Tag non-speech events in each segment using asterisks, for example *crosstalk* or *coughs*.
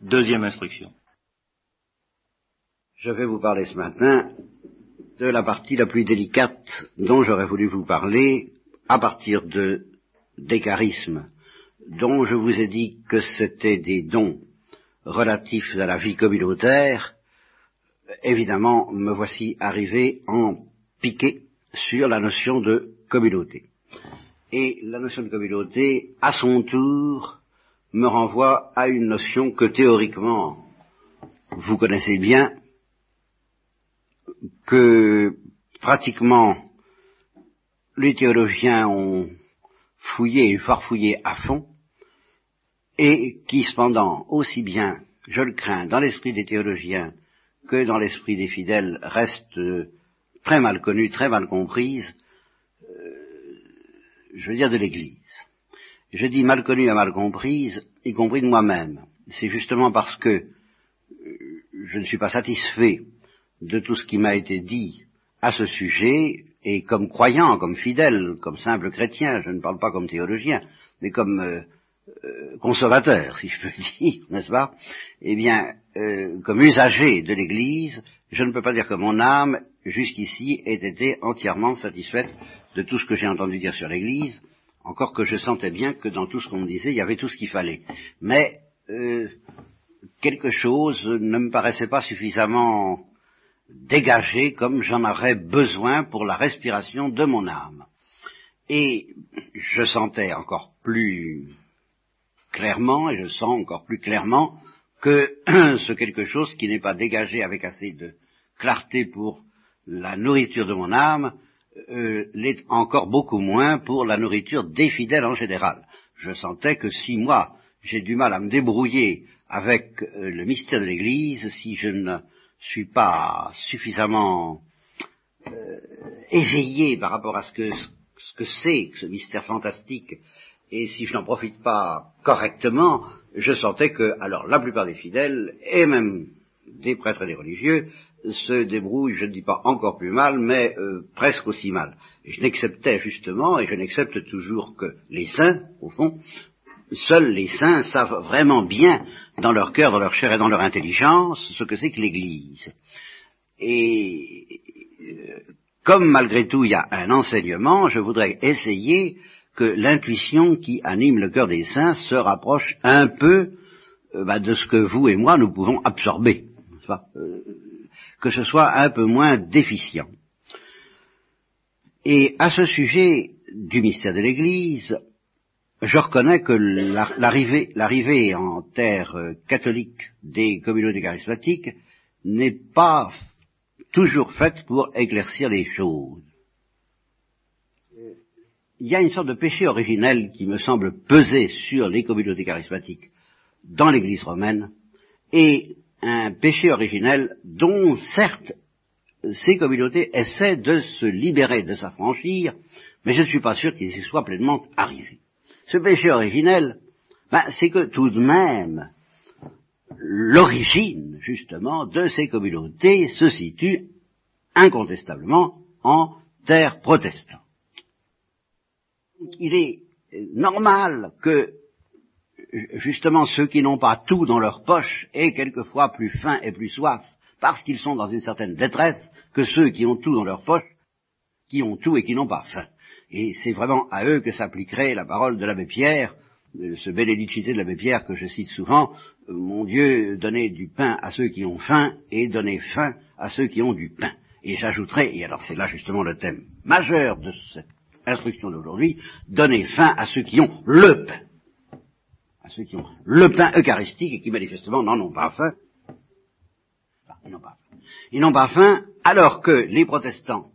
Deuxième instruction. Je vais vous parler ce matin de la partie la plus délicate dont j'aurais voulu vous parler à partir de, des charismes, dont je vous ai dit que c'était des dons relatifs à la vie communautaire. Évidemment, me voici arrivé en piqué sur la notion de communauté. Et la notion de communauté, à son tour, me renvoie à une notion que théoriquement vous connaissez bien, que pratiquement les théologiens ont fouillé et farfouillé à fond, et qui cependant, aussi bien, je le crains, dans l'esprit des théologiens que dans l'esprit des fidèles, reste très mal connue, très mal comprise, euh, je veux dire de l'Église. Je dis mal connue et mal comprise, y compris de moi-même. C'est justement parce que euh, je ne suis pas satisfait de tout ce qui m'a été dit à ce sujet, et comme croyant, comme fidèle, comme simple chrétien, je ne parle pas comme théologien, mais comme euh, euh, conservateur, si je peux dire, *laughs* n'est-ce pas? Eh bien, euh, comme usager de l'Église, je ne peux pas dire que mon âme, jusqu'ici, ait été entièrement satisfaite de tout ce que j'ai entendu dire sur l'Église, encore que je sentais bien que dans tout ce qu'on me disait, il y avait tout ce qu'il fallait. Mais euh, quelque chose ne me paraissait pas suffisamment dégagé comme j'en aurais besoin pour la respiration de mon âme. Et je sentais encore plus clairement, et je sens encore plus clairement, que *clears throat* ce quelque chose qui n'est pas dégagé avec assez de clarté pour la nourriture de mon âme, euh, l'est encore beaucoup moins pour la nourriture des fidèles en général. Je sentais que si moi j'ai du mal à me débrouiller avec euh, le mystère de l'Église, si je ne suis pas suffisamment euh, éveillé par rapport à ce que ce que c'est ce mystère fantastique et si je n'en profite pas correctement, je sentais que, alors, la plupart des fidèles, et même des prêtres et des religieux, se débrouillent, je ne dis pas encore plus mal, mais euh, presque aussi mal. Je n'acceptais justement, et je n'accepte toujours que les saints, au fond, seuls les saints savent vraiment bien, dans leur cœur, dans leur chair et dans leur intelligence, ce que c'est que l'Église. Et comme malgré tout il y a un enseignement, je voudrais essayer que l'intuition qui anime le cœur des saints se rapproche un peu euh, bah, de ce que vous et moi nous pouvons absorber, que ce soit un peu moins déficient. Et à ce sujet du mystère de l'Église, je reconnais que l'arrivée en terre euh, catholique des communautés charismatiques n'est pas toujours faite pour éclaircir les choses il y a une sorte de péché originel qui me semble peser sur les communautés charismatiques dans l'Église romaine, et un péché originel dont, certes, ces communautés essaient de se libérer, de s'affranchir, mais je ne suis pas sûr qu'ils y soient pleinement arrivés. Ce péché originel, ben, c'est que tout de même, l'origine, justement, de ces communautés se situe incontestablement en terre protestante il est normal que justement ceux qui n'ont pas tout dans leur poche aient quelquefois plus faim et plus soif, parce qu'ils sont dans une certaine détresse, que ceux qui ont tout dans leur poche, qui ont tout et qui n'ont pas faim. Et c'est vraiment à eux que s'appliquerait la parole de l'abbé Pierre, euh, ce bénédicité de l'abbé Pierre que je cite souvent, mon Dieu, donnez du pain à ceux qui ont faim et donnez faim à ceux qui ont du pain. Et j'ajouterai, et alors c'est là justement le thème majeur de cette instruction d'aujourd'hui, donner fin à ceux qui ont le pain. À ceux qui ont le pain eucharistique et qui manifestement n'en ont pas faim. ils n'ont pas faim. Ils n'ont pas faim alors que les protestants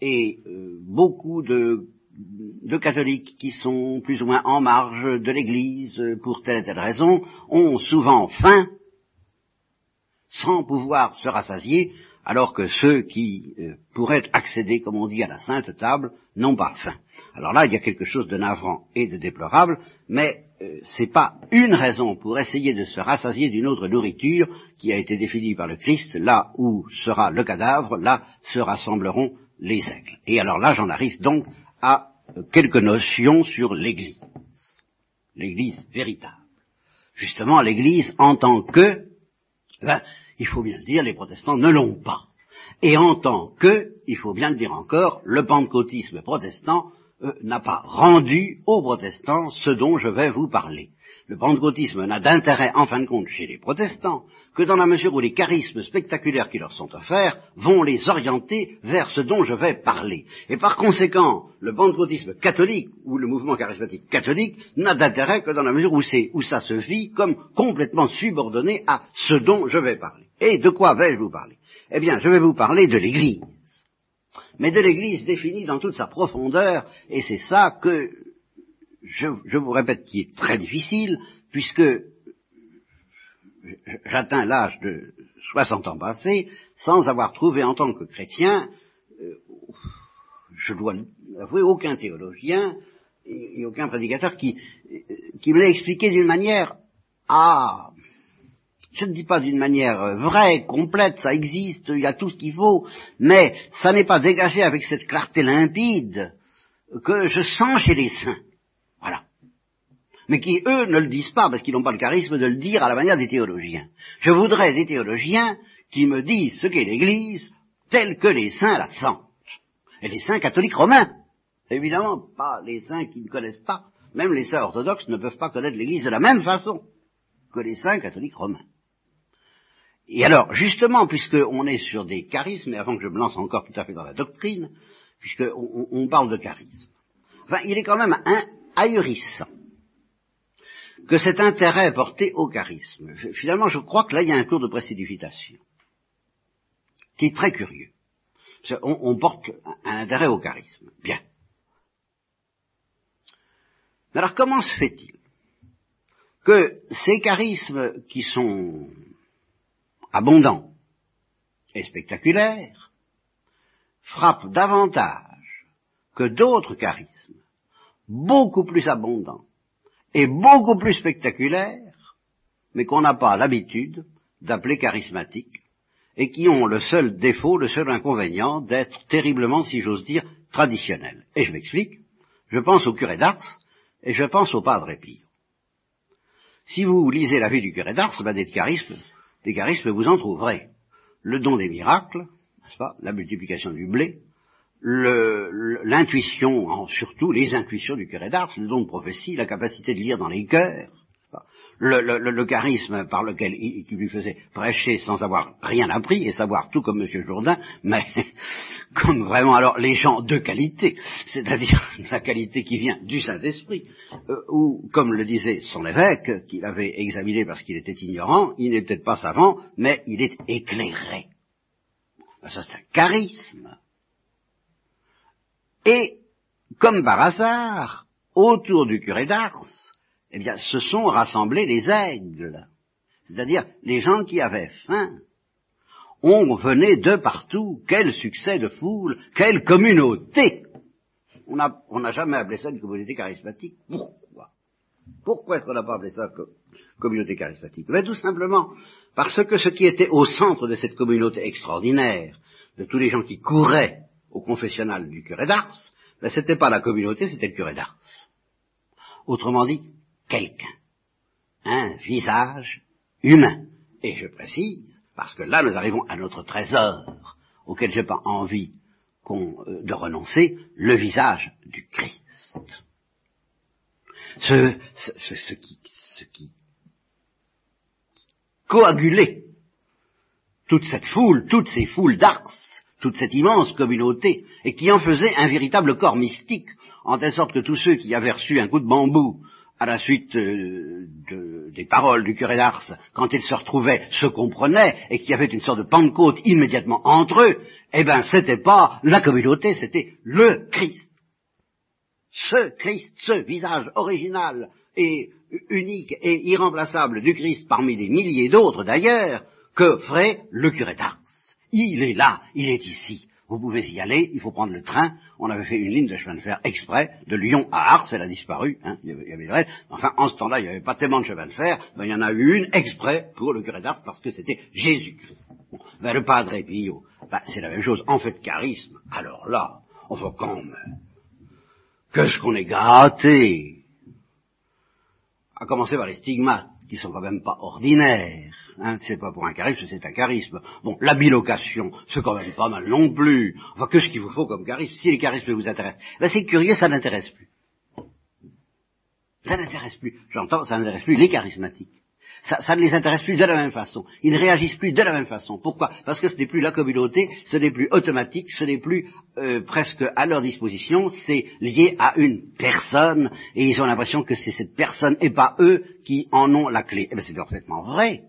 et euh, beaucoup de, de, catholiques qui sont plus ou moins en marge de l'Église pour telle et telle raison ont souvent faim sans pouvoir se rassasier alors que ceux qui euh, pourraient accéder, comme on dit, à la sainte table, n'ont pas faim. Alors là, il y a quelque chose de navrant et de déplorable, mais euh, ce n'est pas une raison pour essayer de se rassasier d'une autre nourriture qui a été définie par le Christ, là où sera le cadavre, là se rassembleront les aigles. Et alors là, j'en arrive donc à quelques notions sur l'Église, l'Église véritable. justement l'Église en tant que, ben, il faut bien le dire, les protestants ne l'ont pas. Et en tant que, il faut bien le dire encore, le pentecôtisme protestant euh, n'a pas rendu aux protestants ce dont je vais vous parler. Le pentecôtisme n'a d'intérêt, en fin de compte, chez les protestants, que dans la mesure où les charismes spectaculaires qui leur sont offerts vont les orienter vers ce dont je vais parler. Et par conséquent, le pentecôtisme catholique, ou le mouvement charismatique catholique, n'a d'intérêt que dans la mesure où, où ça se vit comme complètement subordonné à ce dont je vais parler. Et de quoi vais-je vous parler? Eh bien, je vais vous parler de l'Église. Mais de l'Église définie dans toute sa profondeur, et c'est ça que je, vous répète qui est très difficile, puisque j'atteins l'âge de 60 ans passés, sans avoir trouvé en tant que chrétien, euh, je dois avouer, aucun théologien et, aucun prédicateur qui, me l'a expliqué d'une manière, ah, je ne dis pas d'une manière vraie, complète, ça existe, il y a tout ce qu'il faut, mais ça n'est pas dégagé avec cette clarté limpide que je sens chez les saints. Mais qui, eux, ne le disent pas parce qu'ils n'ont pas le charisme de le dire à la manière des théologiens. Je voudrais des théologiens qui me disent ce qu'est l'Église telle que les saints la sentent. Et les saints catholiques romains. Évidemment, pas les saints qui ne connaissent pas. Même les saints orthodoxes ne peuvent pas connaître l'Église de la même façon que les saints catholiques romains. Et alors, justement, puisqu'on est sur des charismes, et avant que je me lance encore tout à fait dans la doctrine, puisqu'on on parle de charisme, enfin, il est quand même un, ahurissant que cet intérêt porté au charisme. Finalement, je crois que là, il y a un cours de précédification qui est très curieux. On, on porte un intérêt au charisme. Bien. Alors, comment se fait-il que ces charismes qui sont abondants et spectaculaires frappent davantage que d'autres charismes beaucoup plus abondants et beaucoup plus spectaculaires, mais qu'on n'a pas l'habitude d'appeler charismatiques, et qui ont le seul défaut, le seul inconvénient d'être terriblement, si j'ose dire, traditionnels. Et je m'explique, je pense au curé d'Ars, et je pense au Padre Pio. Si vous lisez la vie du curé d'Ars, ben des charismes, des charismes vous en trouverez. Le don des miracles, n'est-ce pas, la multiplication du blé, l'intuition, surtout les intuitions du curé d'Ars, le don de prophétie, la capacité de lire dans les cœurs, le, le, charisme par lequel il, lui faisait prêcher sans avoir rien appris et savoir tout comme M. Jourdain, mais *laughs* comme vraiment alors les gens de qualité, c'est-à-dire *laughs* la qualité qui vient du Saint-Esprit, euh, ou comme le disait son évêque, qu'il avait examiné parce qu'il était ignorant, il n'est peut-être pas savant, mais il est éclairé. Ça c'est un charisme. Et, comme par hasard, autour du curé d'Ars, eh bien, se sont rassemblés les aigles, c'est-à-dire les gens qui avaient faim. On venait de partout, quel succès de foule, quelle communauté On n'a jamais appelé ça une communauté charismatique. Pourquoi? Pourquoi est-ce qu'on n'a pas appelé ça communauté charismatique? Mais Tout simplement parce que ce qui était au centre de cette communauté extraordinaire, de tous les gens qui couraient au confessionnal du curé d'Ars, mais ce n'était pas la communauté, c'était le curé d'Ars. Autrement dit, quelqu'un. Un visage humain. Et je précise, parce que là nous arrivons à notre trésor, auquel je n'ai pas envie euh, de renoncer, le visage du Christ. Ce, qui, ce qui coagulait toute cette foule, toutes ces foules d'Ars, toute cette immense communauté, et qui en faisait un véritable corps mystique, en telle sorte que tous ceux qui avaient reçu un coup de bambou à la suite euh, des paroles du curé d'Ars, quand ils se retrouvaient, se comprenaient, et qu'il y avait une sorte de Pentecôte immédiatement entre eux, eh ben c'était pas la communauté, c'était le Christ. Ce Christ, ce visage original et unique et irremplaçable du Christ parmi des milliers d'autres d'ailleurs, que ferait le curé d'Ars. Il est là, il est ici. Vous pouvez y aller, il faut prendre le train. On avait fait une ligne de chemin de fer exprès de Lyon à Ars, elle a disparu. Hein, il, y avait, le reste. Enfin, en ce temps-là, il n'y avait pas tellement de chemin de fer. Ben, il y en a eu une exprès pour le curé d'Ars parce que c'était Jésus-Christ. Ben, le Padre Pio, ben, c'est la même chose. En fait, charisme. Alors là, on voit quand même. Qu'est-ce qu'on est gâté À commencer par les stigmates qui sont quand même pas ordinaires. Hein, c'est pas pour un charisme, c'est un charisme. Bon, la bilocation, c'est quand même pas mal non plus. Enfin, qu'est-ce qu'il vous faut comme charisme Si les charismes vous intéressent, ben c'est curieux, ça n'intéresse plus. Ça n'intéresse plus. J'entends, ça n'intéresse plus les charismatiques ça, ne les intéresse plus de la même façon. Ils ne réagissent plus de la même façon. Pourquoi? Parce que ce n'est plus la communauté, ce n'est plus automatique, ce n'est plus euh, presque à leur disposition, c'est lié à une personne, et ils ont l'impression que c'est cette personne et pas eux qui en ont la clé. Eh bien c'est parfaitement vrai.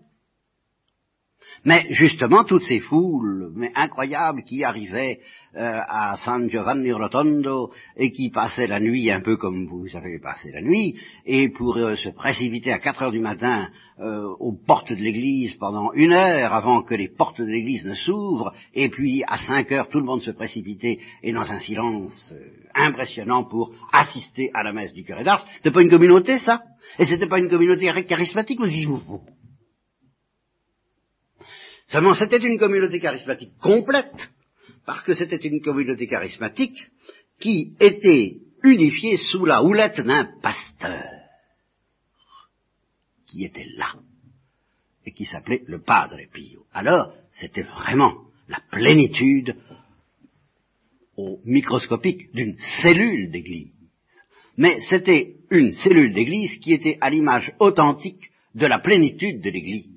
Mais justement, toutes ces foules mais incroyables qui arrivaient euh, à San Giovanni Rotondo et qui passaient la nuit un peu comme vous avez passé la nuit, et pour euh, se précipiter à 4 heures du matin euh, aux portes de l'église pendant une heure avant que les portes de l'église ne s'ouvrent, et puis à 5 heures tout le monde se précipitait et dans un silence impressionnant pour assister à la messe du curé d'Ars. C'était pas une communauté ça? Et c'était pas une communauté charismatique, vous vous Seulement, c'était une communauté charismatique complète, parce que c'était une communauté charismatique qui était unifiée sous la houlette d'un pasteur, qui était là, et qui s'appelait le Padre Pio. Alors, c'était vraiment la plénitude au microscopique d'une cellule d'église. Mais c'était une cellule d'église qui était à l'image authentique de la plénitude de l'église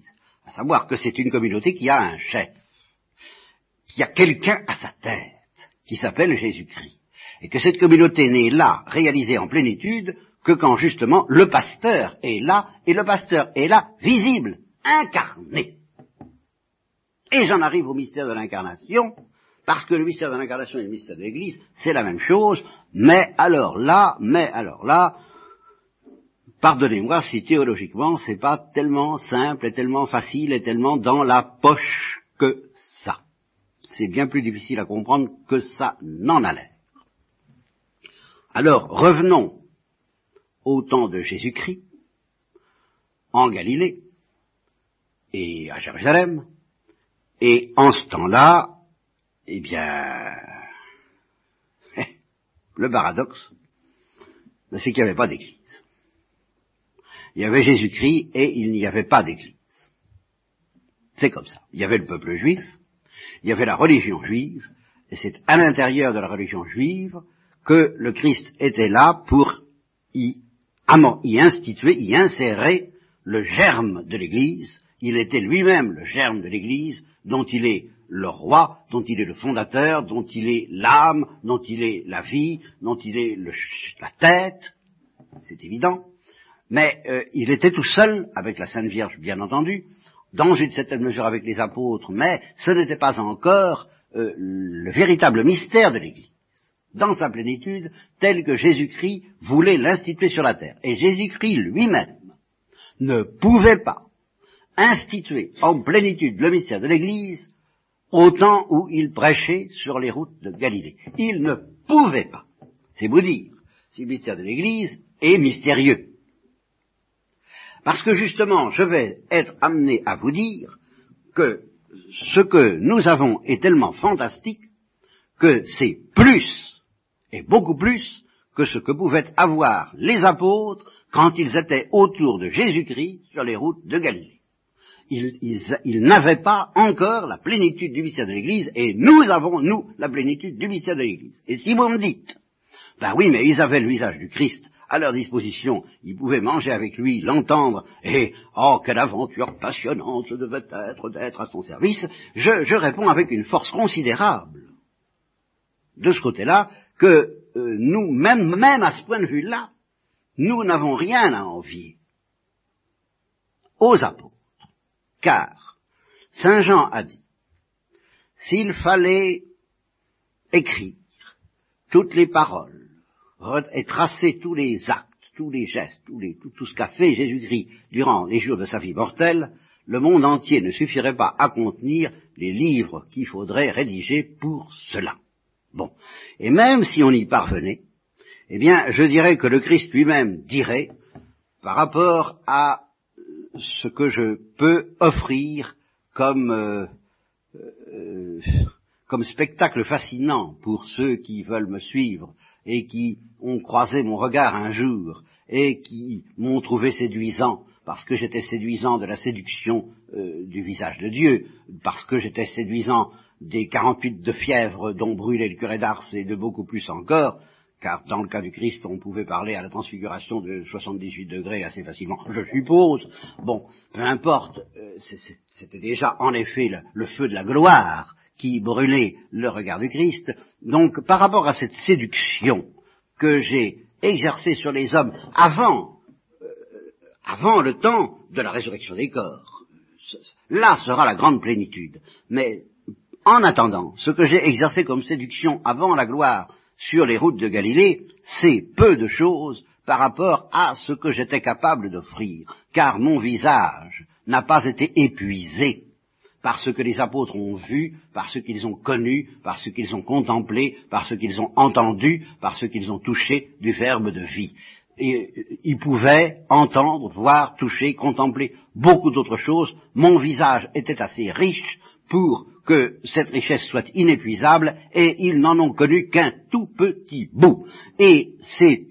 à savoir que c'est une communauté qui a un chef, qui a quelqu'un à sa tête, qui s'appelle Jésus-Christ, et que cette communauté n'est là, réalisée en plénitude, que quand justement le pasteur est là, et le pasteur est là, visible, incarné. Et j'en arrive au mystère de l'incarnation, parce que le mystère de l'incarnation et le mystère de l'Église, c'est la même chose, mais alors là, mais alors là, pardonnez-moi si théologiquement c'est pas tellement simple et tellement facile et tellement dans la poche que ça. C'est bien plus difficile à comprendre que ça n'en a l'air. Alors revenons au temps de Jésus-Christ, en Galilée et à Jérusalem, et en ce temps-là, eh bien, *laughs* le paradoxe, c'est qu'il n'y avait pas d'église. Il y avait Jésus-Christ et il n'y avait pas d'Église. C'est comme ça. Il y avait le peuple juif, il y avait la religion juive, et c'est à l'intérieur de la religion juive que le Christ était là pour y, instituer, y insérer le germe de l'Église. Il était lui-même le germe de l'Église, dont il est le roi, dont il est le fondateur, dont il est l'âme, dont il est la vie, dont il est la tête. C'est évident. Mais euh, il était tout seul, avec la Sainte Vierge bien entendu, dans une certaine mesure avec les apôtres, mais ce n'était pas encore euh, le véritable mystère de l'Église, dans sa plénitude, tel que Jésus-Christ voulait l'instituer sur la terre. Et Jésus-Christ lui-même ne pouvait pas instituer en plénitude le mystère de l'Église au temps où il prêchait sur les routes de Galilée. Il ne pouvait pas. C'est vous dire si le mystère de l'Église est mystérieux. Parce que justement, je vais être amené à vous dire que ce que nous avons est tellement fantastique que c'est plus, et beaucoup plus, que ce que pouvaient avoir les apôtres quand ils étaient autour de Jésus-Christ sur les routes de Galilée. Ils, n'avaient pas encore la plénitude du mystère de l'Église, et nous avons, nous, la plénitude du mystère de l'Église. Et si vous me dites, ben oui, mais ils avaient le visage du Christ à leur disposition. Ils pouvaient manger avec lui, l'entendre, et oh, quelle aventure passionnante ce devait être d'être à son service. Je, réponds avec une force considérable de ce côté-là que euh, nous, même, même à ce point de vue-là, nous n'avons rien à envier aux apôtres. Car Saint Jean a dit, s'il fallait écrire toutes les paroles et tracer tous les actes, tous les gestes, tout, ce qu'a fait Jésus-Christ durant les jours de sa vie mortelle, le monde entier ne suffirait pas à contenir les livres qu'il faudrait rédiger pour cela. Bon. Et même si on y parvenait, eh bien, je dirais que le Christ lui-même dirait, par rapport à ce que je peux offrir comme, euh, euh, comme spectacle fascinant pour ceux qui veulent me suivre et qui ont croisé mon regard un jour et qui m'ont trouvé séduisant parce que j'étais séduisant de la séduction euh, du visage de Dieu, parce que j'étais séduisant des 48 de fièvre dont brûlait le curé d'Ars et de beaucoup plus encore, car dans le cas du Christ, on pouvait parler à la transfiguration de 78 degrés assez facilement, je suppose. Bon, peu importe, euh, c'était déjà en effet le, feu de la gloire qui brûlait le regard du Christ. Donc, par rapport à cette séduction que j'ai exercée sur les hommes avant avant le temps de la résurrection des corps. Là sera la grande plénitude. Mais en attendant, ce que j'ai exercé comme séduction avant la gloire sur les routes de Galilée, c'est peu de choses par rapport à ce que j'étais capable d'offrir, car mon visage n'a pas été épuisé par ce que les apôtres ont vu, par ce qu'ils ont connu, par ce qu'ils ont contemplé, par ce qu'ils ont entendu, par ce qu'ils ont touché du verbe de vie et il pouvait entendre, voir, toucher, contempler beaucoup d'autres choses. Mon visage était assez riche pour que cette richesse soit inépuisable, et ils n'en ont connu qu'un tout petit bout. Et c'est,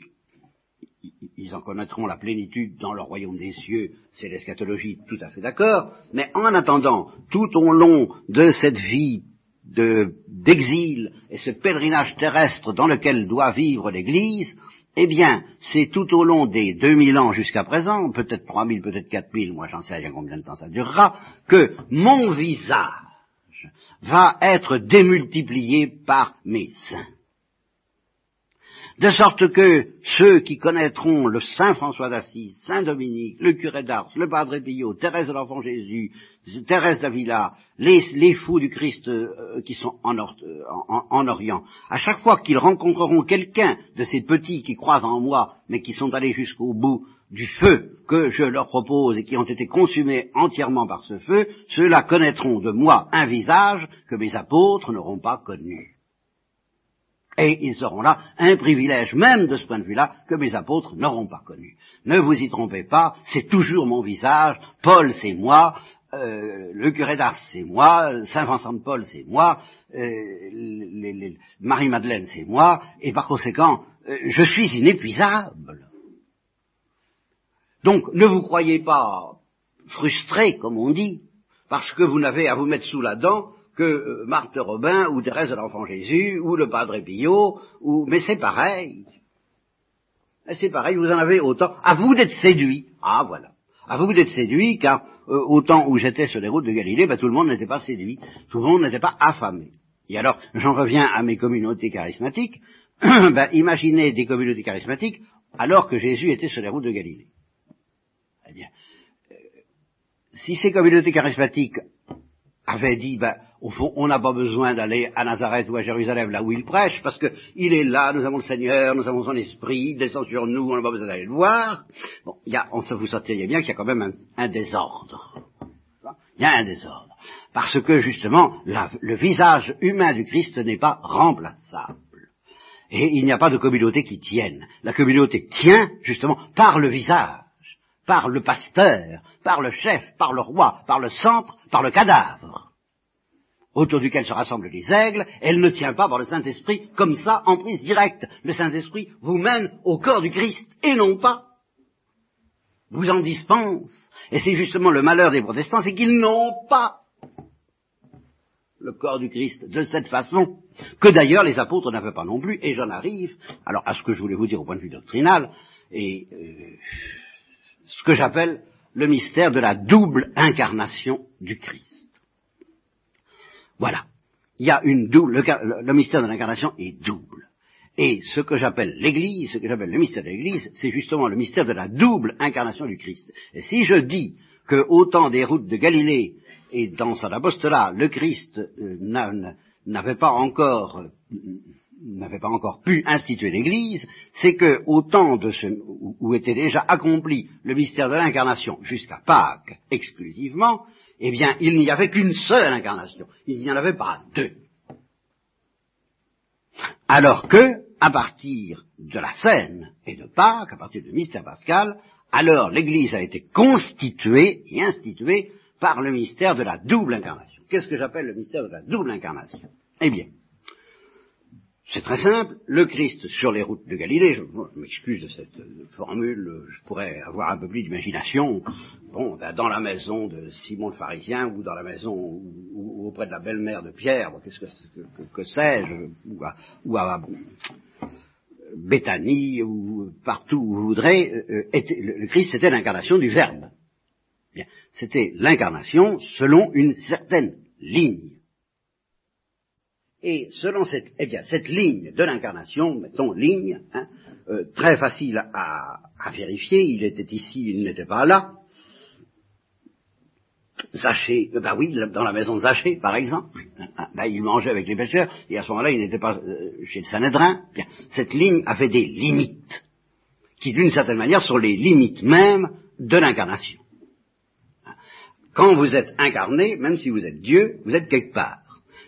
ils en connaîtront la plénitude dans le royaume des cieux, c'est l'eschatologie, tout à fait d'accord, mais en attendant, tout au long de cette vie d'exil et ce pèlerinage terrestre dans lequel doit vivre l'Église, eh bien, c'est tout au long des 2000 ans jusqu'à présent, peut-être 3000, peut-être 4000, moi j'en sais combien de temps ça durera, que mon visage va être démultiplié par mes saints. De sorte que ceux qui connaîtront le Saint François d'Assise, Saint Dominique, le curé d'Ars, le Padre Pio, Thérèse de l'Enfant Jésus, Thérèse d'Avila, les, fous du Christ euh, qui sont en, en, Orient, à chaque fois qu'ils rencontreront quelqu'un de ces petits qui croient en moi, mais qui sont allés jusqu'au bout du feu que je leur propose et qui ont été consumés entièrement par ce feu, ceux-là connaîtront de moi un visage que mes apôtres n'auront pas connu. Et ils auront là un privilège même de ce point de vue-là que mes apôtres n'auront pas connu. Ne vous y trompez pas, c'est toujours mon visage, Paul c'est moi, euh, le curé d'Ars c'est moi, Saint Vincent de Paul c'est moi, euh, Marie-Madeleine c'est moi, et par conséquent, euh, je suis inépuisable. Donc ne vous croyez pas frustré, comme on dit, parce que vous n'avez à vous mettre sous la dent que euh, Marthe Robin ou Thérèse de l'Enfant Jésus ou le Padre Pio, ou... mais c'est pareil. C'est pareil, vous en avez autant. À vous d'être séduit. Ah voilà. À vous d'être séduit, car euh, au temps où j'étais sur les routes de Galilée, ben, tout le monde n'était pas séduit, tout le monde n'était pas affamé. Et alors, j'en reviens à mes communautés charismatiques. *coughs* ben, imaginez des communautés charismatiques alors que Jésus était sur les routes de Galilée. Eh euh, si ces communautés charismatiques avait dit, ben, au fond, on n'a pas besoin d'aller à Nazareth ou à Jérusalem, là où il prêche, parce que il est là, nous avons le Seigneur, nous avons son esprit, il descend sur nous, on n'a pas besoin d'aller le voir. Bon, y a, on, vous sentiriez bien qu'il y a quand même un, désordre. Il y a un désordre. Parce que, justement, le visage humain du Christ n'est pas remplaçable. Et il n'y a pas de communauté qui tienne. La communauté tient, justement, par le visage par le pasteur, par le chef, par le roi, par le centre, par le cadavre, autour duquel se rassemblent les aigles, elle ne tient pas par le Saint-Esprit comme ça, en prise directe. Le Saint-Esprit vous mène au corps du Christ, et non pas vous en dispense. Et c'est justement le malheur des protestants, c'est qu'ils n'ont pas le corps du Christ de cette façon, que d'ailleurs les apôtres n'avaient pas non plus, et j'en arrive, alors à ce que je voulais vous dire au point de vue doctrinal, et euh, ce que j'appelle le mystère de la double incarnation du Christ. Voilà. Il y a une double, le, mystère de l'incarnation est double. Et ce que j'appelle l'Église, ce que j'appelle le mystère de l'Église, c'est justement le mystère de la double incarnation du Christ. Et si je dis que au temps des routes de Galilée et dans son apostolat, le Christ euh, n'avait pas encore n'avait pas encore pu instituer l'Église, c'est que au temps où, était déjà accompli le mystère de l'incarnation jusqu'à Pâques exclusivement, eh bien, il n'y avait qu'une seule incarnation. Il n'y en avait pas deux. Alors que, à partir de la scène et de Pâques, à partir du mystère pascal, alors l'Église a été constituée et instituée par le mystère de la double incarnation. Qu'est-ce que j'appelle le mystère de la double incarnation? Eh bien, C'est très simple, le Christ sur les routes de Galilée, je, m'excuse de cette formule, je pourrais avoir un peu plus d'imagination, bon, ben, dans la maison de Simon le pharisien, ou dans la maison, ou, auprès de la belle-mère de Pierre, qu'est-ce que, que, sais-je, ou à, ou à Béthanie, ou partout où vous voudrez, euh, le, Christ c'était l'incarnation du Verbe. C'était l'incarnation selon une certaine ligne. Et selon cette, eh bien, cette ligne de l'incarnation, mettons ligne, hein, euh, très facile à, vérifier, il était ici, il n'était pas là. Zachée, euh, bah oui, dans la maison de Zachée, par exemple, bah, il mangeait avec les pêcheurs, et à ce moment-là, il n'était pas euh, chez le Sanhédrin. Bien, cette ligne avait des limites, qui d'une certaine manière sont les limites mêmes de l'incarnation. Quand vous êtes incarné, même si vous êtes Dieu, vous êtes quelque part.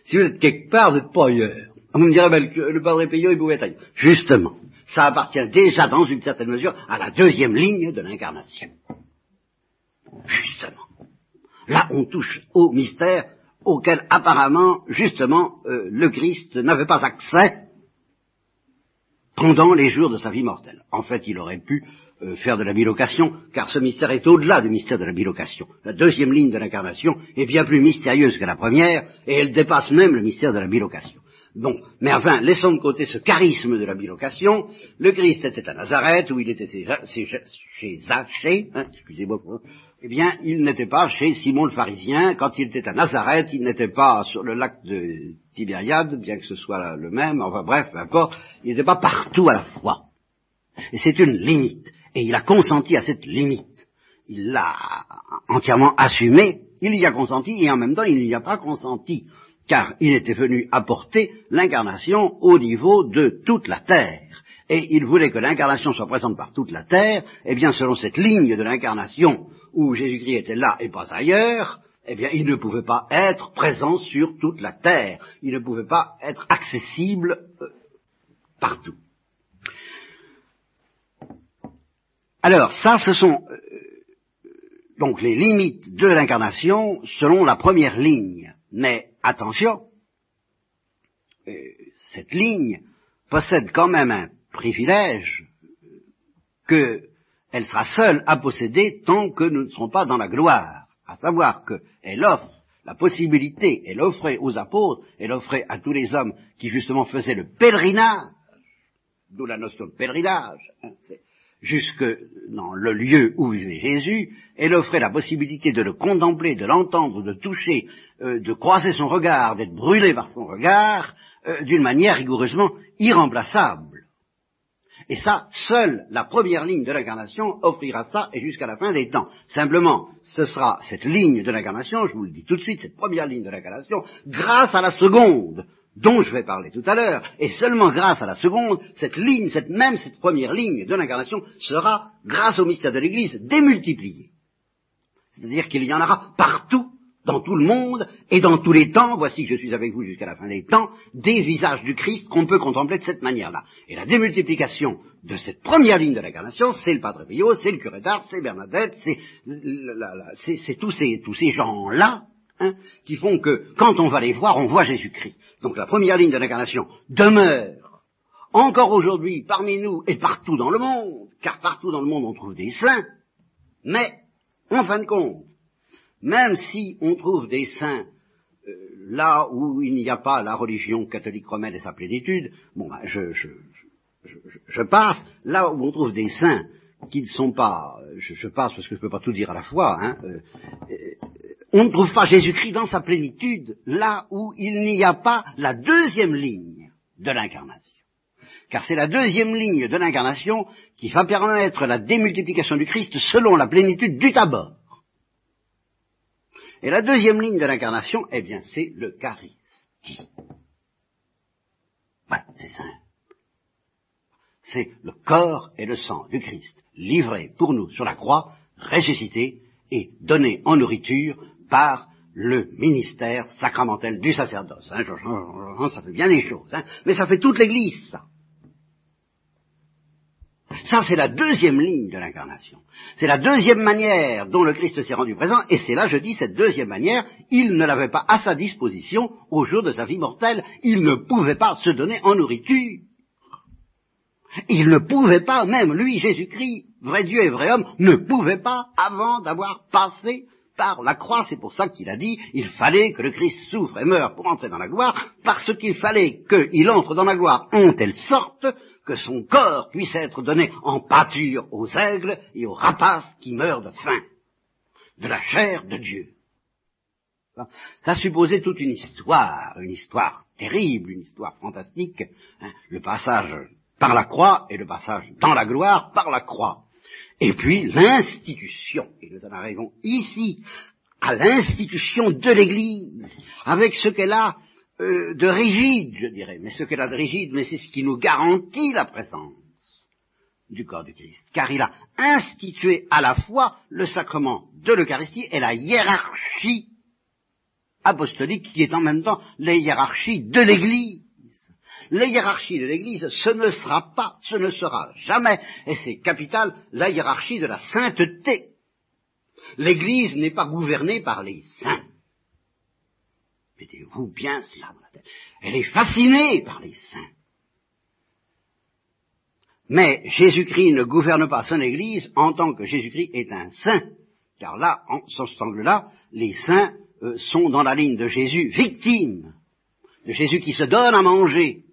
Si vous êtes quelque part, vous n'êtes pas ailleurs. Vous me direz, ben, le, Padre Pio, il pouvait être. Justement, ça appartient déjà, dans une certaine mesure, à la deuxième ligne de l'incarnation. Justement. Là, on touche au mystère auquel, apparemment, justement, euh, le Christ n'avait pas accès pendant les jours de sa vie mortelle. En fait, il aurait pu euh, faire de la bilocation, car ce mystère est au-delà du mystère de la bilocation. La deuxième ligne de l'incarnation est bien plus mystérieuse que la première, et elle dépasse même le mystère de la bilocation. Bon, mais enfin, laissons de côté ce charisme de la bilocation. Le Christ était à Nazareth, où il était chez Zachée, hein, excusez-moi, eh bien, il n'était pas chez Simon le pharisien. Quand il était à Nazareth, il n'était pas sur le lac de Tibériade, bien que ce soit le même, enfin bref, peu importe, il n'était pas partout à la fois. Et c'est une limite. Et il a consenti à cette limite. Il l'a entièrement assumé, il y a consenti, et en même temps il n'y a pas consenti, car il était venu apporter l'incarnation au niveau de toute la terre. Et il voulait que l'incarnation soit présente par toute la terre, et bien selon cette ligne de l'incarnation où Jésus-Christ était là et pas ailleurs, eh bien, il ne pouvait pas être présent sur toute la terre. Il ne pouvait pas être accessible euh, partout. Alors, ça, ce sont euh, donc les limites de l'incarnation selon la première ligne. Mais attention, euh, cette ligne possède quand même un privilège qu'elle sera seule à posséder tant que nous ne serons pas dans la gloire, à savoir qu'elle offre la possibilité, elle offrait aux apôtres, elle offrait à tous les hommes qui justement faisaient le pèlerinage, d'où la notion de pèlerinage, hein, jusque dans le lieu où vivait Jésus, elle offrait la possibilité de le contempler, de l'entendre, de toucher, euh, de croiser son regard, d'être brûlé par son regard, euh, d'une manière rigoureusement irremplaçable. Et ça, seule la première ligne de l'incarnation offrira ça et jusqu'à la fin des temps. Simplement, ce sera cette ligne de l'incarnation, je vous le dis tout de suite, cette première ligne de l'incarnation, grâce à la seconde, dont je vais parler tout à l'heure, et seulement grâce à la seconde, cette ligne, cette même, cette première ligne de l'incarnation sera, grâce au mystère de l'Église, démultipliée. C'est-à-dire qu'il y en aura partout, dans tout le monde, et dans tous les temps, voici que je suis avec vous jusqu'à la fin des temps, des visages du Christ qu'on peut contempler de cette manière-là. Et la démultiplication de cette première ligne de l'incarnation, c'est le Padre Pio, c'est le curé d'Ars, c'est Bernadette, c'est tous ces, tous ces gens-là, Hein, qui font que quand on va les voir, on voit Jésus-Christ. Donc la première ligne de l'incarnation demeure encore aujourd'hui parmi nous et partout dans le monde, car partout dans le monde on trouve des saints, mais en fin de compte, même si on trouve des saints euh, là où il n'y a pas la religion catholique romaine et sa plénitude, bon, ben, je, je, je, je, passe, là où on trouve des saints qui ne sont pas, je, passe parce que je ne peux pas tout dire à la fois, hein, euh, on ne trouve pas Jésus-Christ dans sa plénitude là où il n'y a pas la deuxième ligne de l'incarnation. Car c'est la deuxième ligne de l'incarnation qui va permettre la démultiplication du Christ selon la plénitude du tabord. Et la deuxième ligne de l'incarnation, eh bien, c'est l'Eucharistie. Voilà, c'est simple. C'est le corps et le sang du Christ, livrés pour nous sur la croix, ressuscité et donné en nourriture par le ministère sacramentel du sacerdoce. Hein, ça fait bien des choses, hein, mais ça fait toute l'Église, ça. Ça, c'est la deuxième ligne de l'incarnation. C'est la deuxième manière dont le Christ s'est rendu présent, et c'est là, je dis, cette deuxième manière, il ne l'avait pas à sa disposition au jour de sa vie mortelle. Il ne pouvait pas se donner en nourriture. Il ne pouvait pas, même lui, Jésus-Christ, vrai Dieu et vrai homme, ne pouvait pas, avant d'avoir passé par la croix, c'est pour ça qu'il a dit, il fallait que le Christ souffre et meure pour entrer dans la gloire, parce qu'il fallait qu'il entre dans la gloire en telle sorte que son corps puisse être donné en pâture aux aigles et aux rapaces qui meurent de faim, de la chair de Dieu. Ça supposait toute une histoire, une histoire terrible, une histoire fantastique, hein, le passage par la croix et le passage dans la gloire par la croix. Et puis l'institution, et nous en arrivons ici à l'institution de l'Église, avec ce qu'elle a euh, de rigide, je dirais, mais ce qu'elle a de rigide, mais c'est ce qui nous garantit la présence du corps du Christ, car il a institué à la fois le sacrement de l'Eucharistie et la hiérarchie apostolique qui est en même temps la hiérarchie de l'Église la hiérarchie de l'Église, ce ne sera pas, ce ne sera jamais, et c'est capital, la hiérarchie de la sainteté. L'Église n'est pas gouvernée par les saints. Mettez-vous bien cela dans la tête. Elle est fascinée par les saints. Mais Jésus-Christ ne gouverne pas son Église en tant que Jésus-Christ est un saint. Car là, en ce angle-là, les saints euh, sont dans la ligne de Jésus victime, de Jésus qui se donne à manger,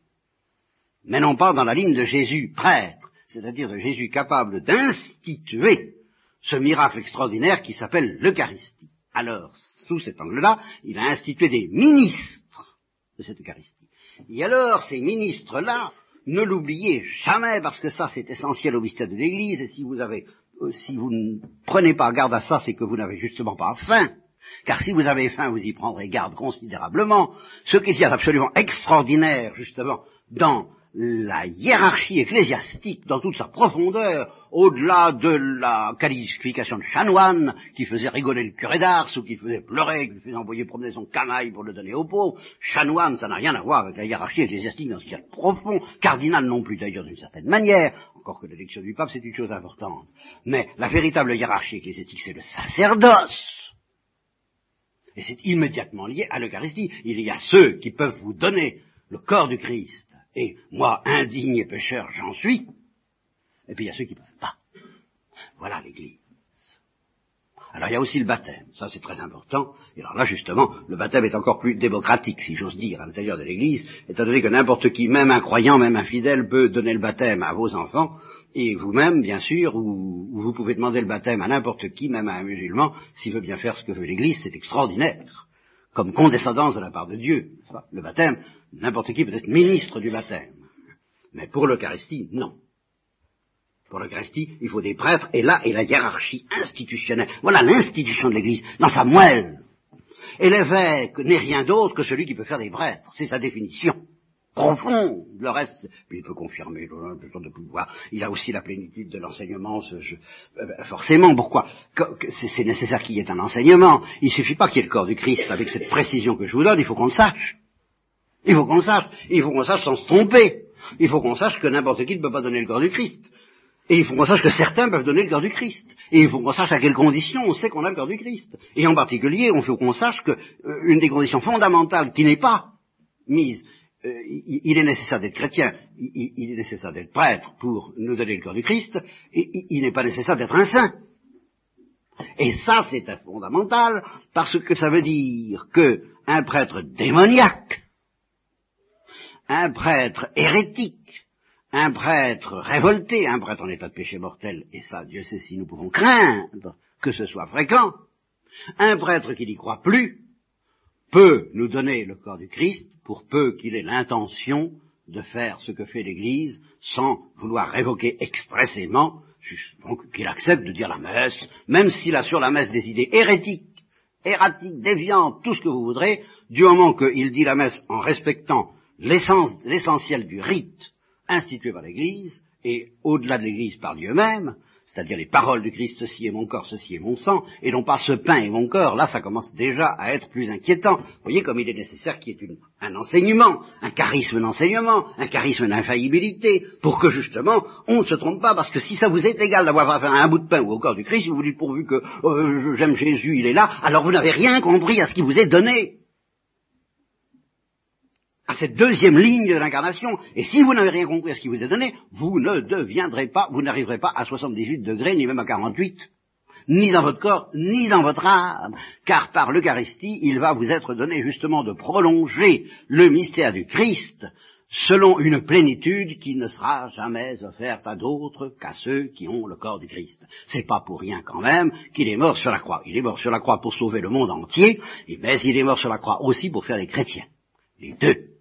mais non pas dans la ligne de Jésus prêtre, c'est-à-dire de Jésus capable d'instituer ce miracle extraordinaire qui s'appelle l'Eucharistie. Alors, sous cet angle-là, il a institué des ministres de cette Eucharistie. Et alors, ces ministres-là, ne l'oubliez jamais, parce que ça, c'est essentiel au mystère de l'Église, et si vous avez, euh, si vous ne prenez pas garde à ça, c'est que vous n'avez justement pas faim. Car si vous avez faim, vous y prendrez garde considérablement. Ce qu'il y a d'absolument extraordinaire, justement, dans la hiérarchie ecclésiastique dans toute sa profondeur, au-delà de la qualification de chanoine qui faisait rigoler le curé d'Ars ou qui faisait pleurer, qui faisait envoyer promener son camail pour le donner aux pauvres, chanoine, ça n'a rien à voir avec la hiérarchie ecclésiastique dans ce qu'il profond, cardinal non plus d'ailleurs d'une certaine manière, encore que l'élection du pape c'est une chose importante. Mais la véritable hiérarchie ecclésiastique c'est le sacerdoce. Et c'est immédiatement lié à l'Eucharistie. Il y a ceux qui peuvent vous donner le corps du Christ et moi, indigne et pécheur, j'en suis. Et puis il y a ceux qui ne peuvent pas. Voilà l'Église. Alors il y a aussi le baptême, ça c'est très important. Et alors là justement, le baptême est encore plus démocratique, si j'ose dire, à l'intérieur de l'Église, étant donné que n'importe qui, même un croyant, même un fidèle, peut donner le baptême à vos enfants, et vous-même, bien sûr, ou, vous pouvez demander le baptême à n'importe qui, même à un musulman, s'il veut bien faire ce que veut l'Église, c'est extraordinaire comme condescendance de la part de Dieu. Le baptême, n'importe qui peut être ministre du baptême. Mais pour l'Eucharistie, non. Pour l'Eucharistie, il faut des prêtres, et là est la hiérarchie institutionnelle. Voilà l'institution de l'Église, dans sa moelle. Et l'évêque n'est rien d'autre que celui qui peut faire des prêtres. C'est sa définition profond. Le reste, il peut confirmer le de pouvoir. Il a aussi la plénitude de l'enseignement. Euh, ben, forcément, pourquoi? C'est nécessaire qu'il y ait un enseignement. Il suffit pas qu'il y ait le corps du Christ avec cette précision que je vous donne. Il faut qu'on le sache. Il faut qu'on le sache. Il faut qu'on sache sans se tromper. Il faut qu'on sache que n'importe qui ne peut pas donner le corps du Christ. Et il faut qu'on sache que certains peuvent donner le cœur du Christ. Et il faut qu'on sache à quelles conditions on sait qu'on a le cœur du Christ. Et en particulier, il faut qu'on sache qu'une euh, des conditions fondamentales qui n'est pas mise euh, il, est nécessaire d'être chrétien, il, est nécessaire d'être prêtre pour nous donner le corps du Christ, il n'est pas nécessaire d'être un saint. Et ça, c'est fondamental, parce que ça veut dire qu'un prêtre démoniaque, un prêtre hérétique, un prêtre révolté, un prêtre en état de péché mortel, et ça, Dieu sait si nous pouvons craindre que ce soit fréquent, un prêtre qui n'y croit plus, peut nous donner le corps du Christ pour peu qu'il ait l'intention de faire ce que fait l'Église sans vouloir révoquer expressément, qu'il accepte de dire la messe, même s'il a sur la messe des idées hérétiques, erratiques, déviantes, tout ce que vous voudrez, du moment qu'il dit la messe en respectant l'essentiel du rite institué par l'Église, et au-delà de l'Église par Dieu même, c'est-à-dire les paroles du Christ, ceci est mon corps, ceci est mon sang, et non pas ce pain est mon corps, là ça commence déjà à être plus inquiétant. Vous voyez comme il est nécessaire qu'il y ait un enseignement, un charisme d'enseignement, un charisme d'infaillibilité, pour que justement on ne se trompe pas, parce que si ça vous est égal d'avoir un bout de pain ou au corps du Christ, vous vous dites pourvu que euh, j'aime Jésus, il est là, alors vous n'avez rien compris à ce qui vous est donné cette deuxième ligne de l'incarnation. Et si vous n'avez rien compris à ce qui vous est donné, vous ne deviendrez pas, vous n'arriverez pas à 78 degrés, ni même à 48, ni dans votre corps, ni dans votre âme, car par l'Eucharistie, il va vous être donné justement de prolonger le mystère du Christ selon une plénitude qui ne sera jamais offerte à d'autres qu'à ceux qui ont le corps du Christ. C'est pas pour rien quand même qu'il est mort sur la croix. Il est mort sur la croix pour sauver le monde entier, mais il est mort sur la croix aussi pour faire des chrétiens. Les deux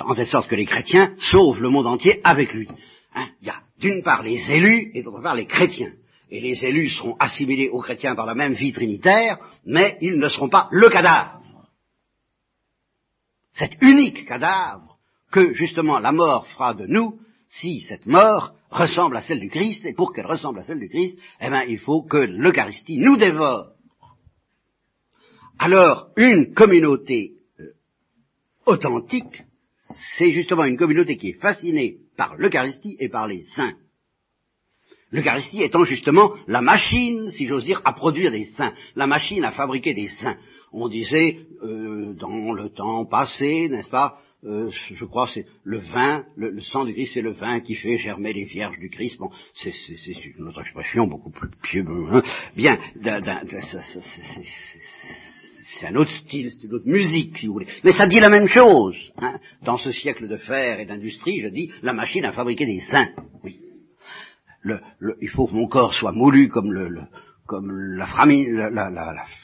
en telle sorte que les chrétiens sauvent le monde entier avec lui. Hein, il y a d'une part les élus et d'autre part les chrétiens. Et les élus seront assimilés aux chrétiens par la même vie trinitaire, mais ils ne seront pas le cadavre. Cet unique cadavre que justement la mort fera de nous, si cette mort ressemble à celle du Christ, et pour qu'elle ressemble à celle du Christ, eh bien il faut que l'Eucharistie nous dévore. Alors, une communauté euh, authentique c'est justement une communauté qui est fascinée par l'Eucharistie et par les saints. L'Eucharistie étant justement la machine, si j'ose dire, à produire des saints, la machine à fabriquer des saints. On disait euh, dans le temps passé, n'est-ce pas, euh, je crois c'est le vin, le, sang du Christ c'est le vin qui fait germer les vierges du Christ. Bon, c'est une autre expression beaucoup plus pieuse. Bien, c'est un autre style, c'est une autre musique, si vous voulez. Mais ça dit la même chose. Hein. Dans ce siècle de fer et d'industrie, je dis, la machine a fabriqué des saints. Oui. Il faut que mon corps soit moulu comme le, comme la,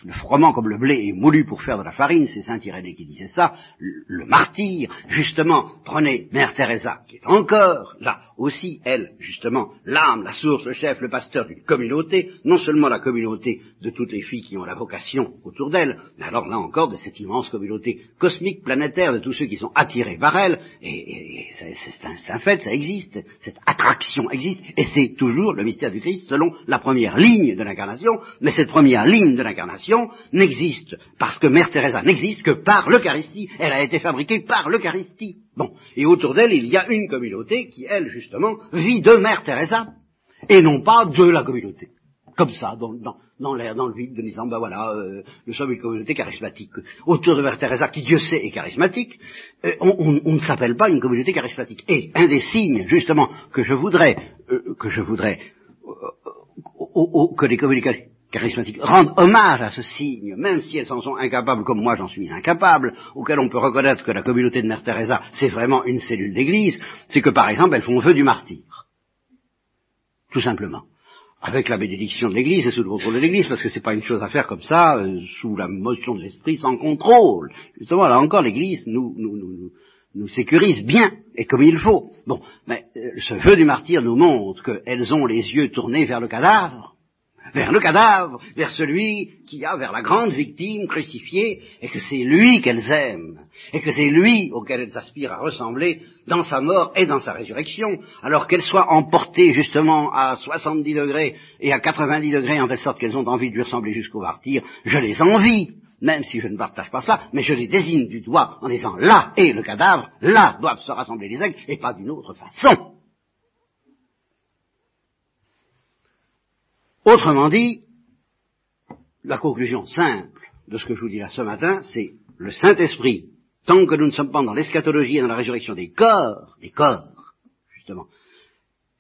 le froment comme le blé est moulu pour faire de la farine, c'est Saint Irénée qui disait ça, le, martyr, justement, prenez Mère Teresa, qui est encore là, aussi, elle, justement, l'âme, la source, le chef, le pasteur d'une communauté, non seulement la communauté de toutes les filles qui ont la vocation autour d'elle, mais alors là encore de cette immense communauté cosmique, planétaire, de tous ceux qui sont attirés par elle, et, c'est un, fait, ça existe, cette attraction existe, et c'est toujours le mystère du Christ selon la première ligne de l'incarnation mais cette première ligne de l'incarnation n'existe, parce que Mère Teresa n'existe que par l'Eucharistie. Elle a été fabriquée par l'Eucharistie. Bon. Et autour d'elle, il y a une communauté qui, elle, justement, vit de Mère Teresa, et non pas de la communauté. Comme ça, dans, l'air, dans le vide, de disant, ben voilà, euh, nous sommes une communauté charismatique. Autour de Mère Teresa, qui Dieu sait est charismatique, euh, on, ne s'appelle pas une communauté charismatique. Et un des signes, justement, que je voudrais, euh, que je voudrais que les communications charismatiques rendent hommage à ce signe, même si elles en sont incapables, comme moi j'en suis incapable, auquel on peut reconnaître que la communauté de Mère Teresa, c'est vraiment une cellule d'église, c'est que par exemple, elles font feu du martyr. Tout simplement. Avec la bénédiction de l'église et sous le contrôle de l'église, parce que c'est pas une chose à faire comme ça, euh, sous la motion de l'esprit, sans contrôle. Justement, là encore, l'église nous, nous, nous, nous sécurise bien et comme il faut. Bon, mais euh, ce feu du martyr nous montre qu'elles ont les yeux tournés vers le cadavre, vers le cadavre, vers celui qui a, vers la grande victime crucifiée, et que c'est lui qu'elles aiment, et que c'est lui auquel elles aspirent à ressembler dans sa mort et dans sa résurrection, alors qu'elles soient emportées justement à 70 degrés et à 90 degrés en telle sorte qu'elles ont envie de lui ressembler jusqu'au martyr, je les envie même si je ne partage pas cela, mais je les désigne du doigt en disant là est le cadavre, là doivent se rassembler les aigles, et pas d'une autre façon. Autrement dit, la conclusion simple de ce que je vous dis là ce matin, c'est le Saint-Esprit, tant que nous ne sommes pas dans l'eschatologie et dans la résurrection des corps, des corps, justement,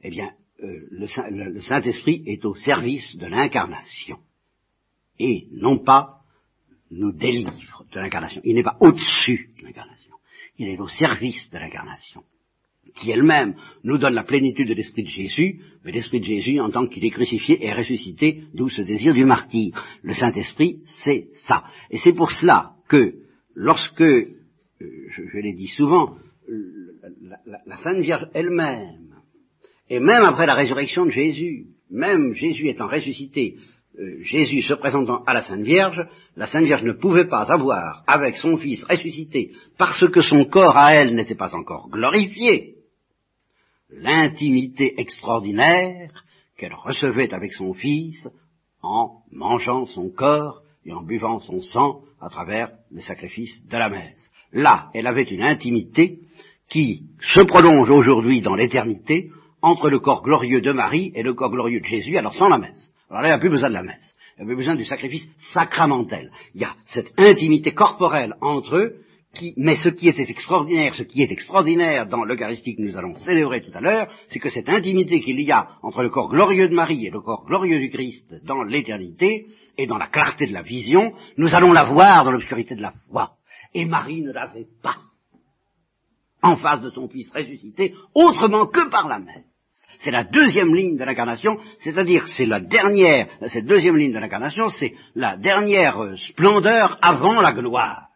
eh bien, euh, le Saint-Esprit est au service de l'incarnation, et non pas nous délivre de l'incarnation. Il n'est pas au-dessus de l'incarnation. Il est au service de l'incarnation, qui elle-même nous donne la plénitude de l'Esprit de Jésus, mais l'Esprit de Jésus, en tant qu'il est crucifié, est ressuscité, d'où ce désir du martyr. Le Saint-Esprit, c'est ça. Et c'est pour cela que, lorsque, euh, je, l'ai dit souvent, la Sainte Vierge elle-même, et même après la résurrection de Jésus, même Jésus étant ressuscité, Jésus se présentant à la Sainte Vierge, la Sainte Vierge ne pouvait pas avoir avec son Fils ressuscité, parce que son corps à elle n'était pas encore glorifié, l'intimité extraordinaire qu'elle recevait avec son Fils en mangeant son corps et en buvant son sang à travers le sacrifice de la messe. Là, elle avait une intimité qui se prolonge aujourd'hui dans l'éternité entre le corps glorieux de Marie et le corps glorieux de Jésus, alors sans la messe. Alors là, il n'y a plus besoin de la messe. Il n'y a plus besoin du sacrifice sacramentel. Il y a cette intimité corporelle entre eux mais ce qui est extraordinaire, ce qui est extraordinaire dans l'Eucharistie que nous allons célébrer tout à l'heure, c'est que cette intimité qu'il y a entre le corps glorieux de Marie et le corps glorieux du Christ dans l'éternité et dans la clarté de la vision, nous allons la voir dans l'obscurité de la foi. Et Marie ne l'avait pas en face de son Fils ressuscité, autrement que par la messe. C'est la deuxième ligne de l'incarnation, c'est-à-dire c'est la dernière, cette deuxième ligne de l'incarnation, c'est la dernière euh, splendeur avant la gloire.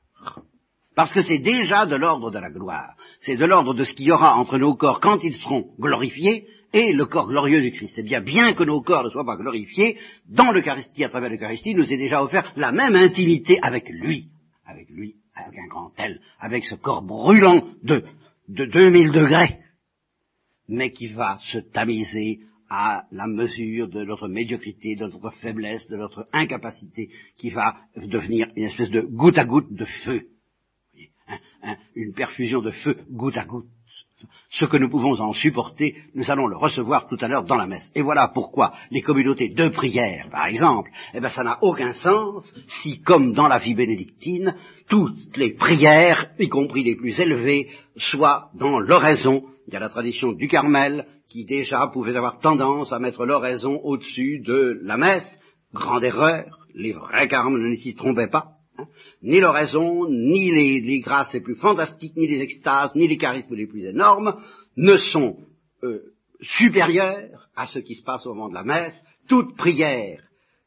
Parce que c'est déjà de l'ordre de la gloire. C'est de l'ordre de ce qu'il y aura entre nos corps quand ils seront glorifiés et le corps glorieux du Christ. Eh bien, bien que nos corps ne soient pas glorifiés, dans l'Eucharistie, à travers l'Eucharistie, nous est déjà offert la même intimité avec lui. Avec lui, avec un grand tel, avec ce corps brûlant de, de 2000 degrés, mais qui va se tamiser à la mesure de notre médiocrité, de notre faiblesse, de notre incapacité, qui va devenir une espèce de goutte à goutte de feu une perfusion de feu goutte à goutte. Ce que nous pouvons en supporter, nous allons le recevoir tout à l'heure dans la messe. Et voilà pourquoi les communautés de prière, par exemple, eh ben ça n'a aucun sens si, comme dans la vie bénédictine, toutes les prières, y compris les plus élevées, soient dans l'oraison. Il y a la tradition du Carmel qui déjà pouvait avoir tendance à mettre l'oraison au-dessus de la messe. Grande erreur, les vrais carmes ne s'y trompaient pas. Hein. Ni l'oraison, ni les, grâces les plus fantastiques, ni les extases, ni les charismes les plus énormes ne sont euh, supérieurs à ce qui se passe au moment de la messe. Toute prière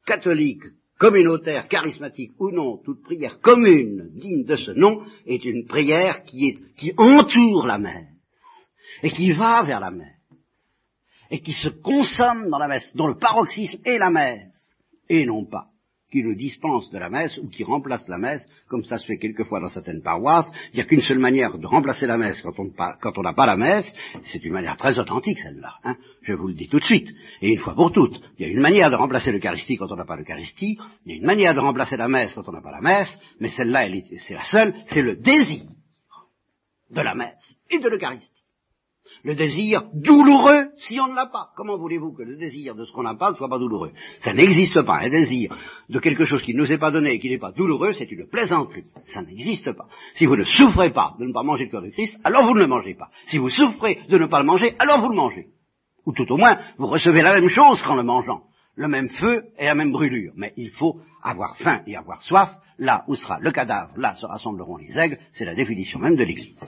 catholique, communautaire, charismatique ou non, toute prière commune, digne de ce nom, est une prière qui, qui entoure la messe et qui va vers la messe et qui se consomme dans la messe, dont le paroxysme est la messe et non pas qui nous dispense de la messe ou qui remplace la messe, comme ça se fait quelquefois dans certaines paroisses. Il n'y a qu'une seule manière de remplacer la messe quand on n'a pas la messe, c'est une manière très authentique celle-là, hein. je vous le dis tout de suite, et une fois pour toutes. Il y a une manière de remplacer l'Eucharistie quand on n'a pas l'Eucharistie, il y a une manière de remplacer la messe quand on n'a pas la messe, mais celle-là, c'est la seule, c'est le désir de la messe et de l'Eucharistie le désir douloureux si on ne l'a pas. Comment voulez-vous que le désir de ce qu'on n'a pas ne soit pas douloureux? Ça n'existe pas. Un désir de quelque chose qui ne nous est pas donné et qui n'est pas douloureux, c'est une plaisanterie. Ça n'existe pas. Si vous ne souffrez pas de ne pas manger le cœur de Christ, alors vous ne le mangez pas. Si vous souffrez de ne pas le manger, alors vous le mangez. Ou tout au moins, vous recevez la même chose qu'en le mangeant. Le même feu et la même brûlure. Mais il faut avoir faim et avoir soif. Là où sera le cadavre, là se rassembleront les aigles. C'est la définition même de l'Église.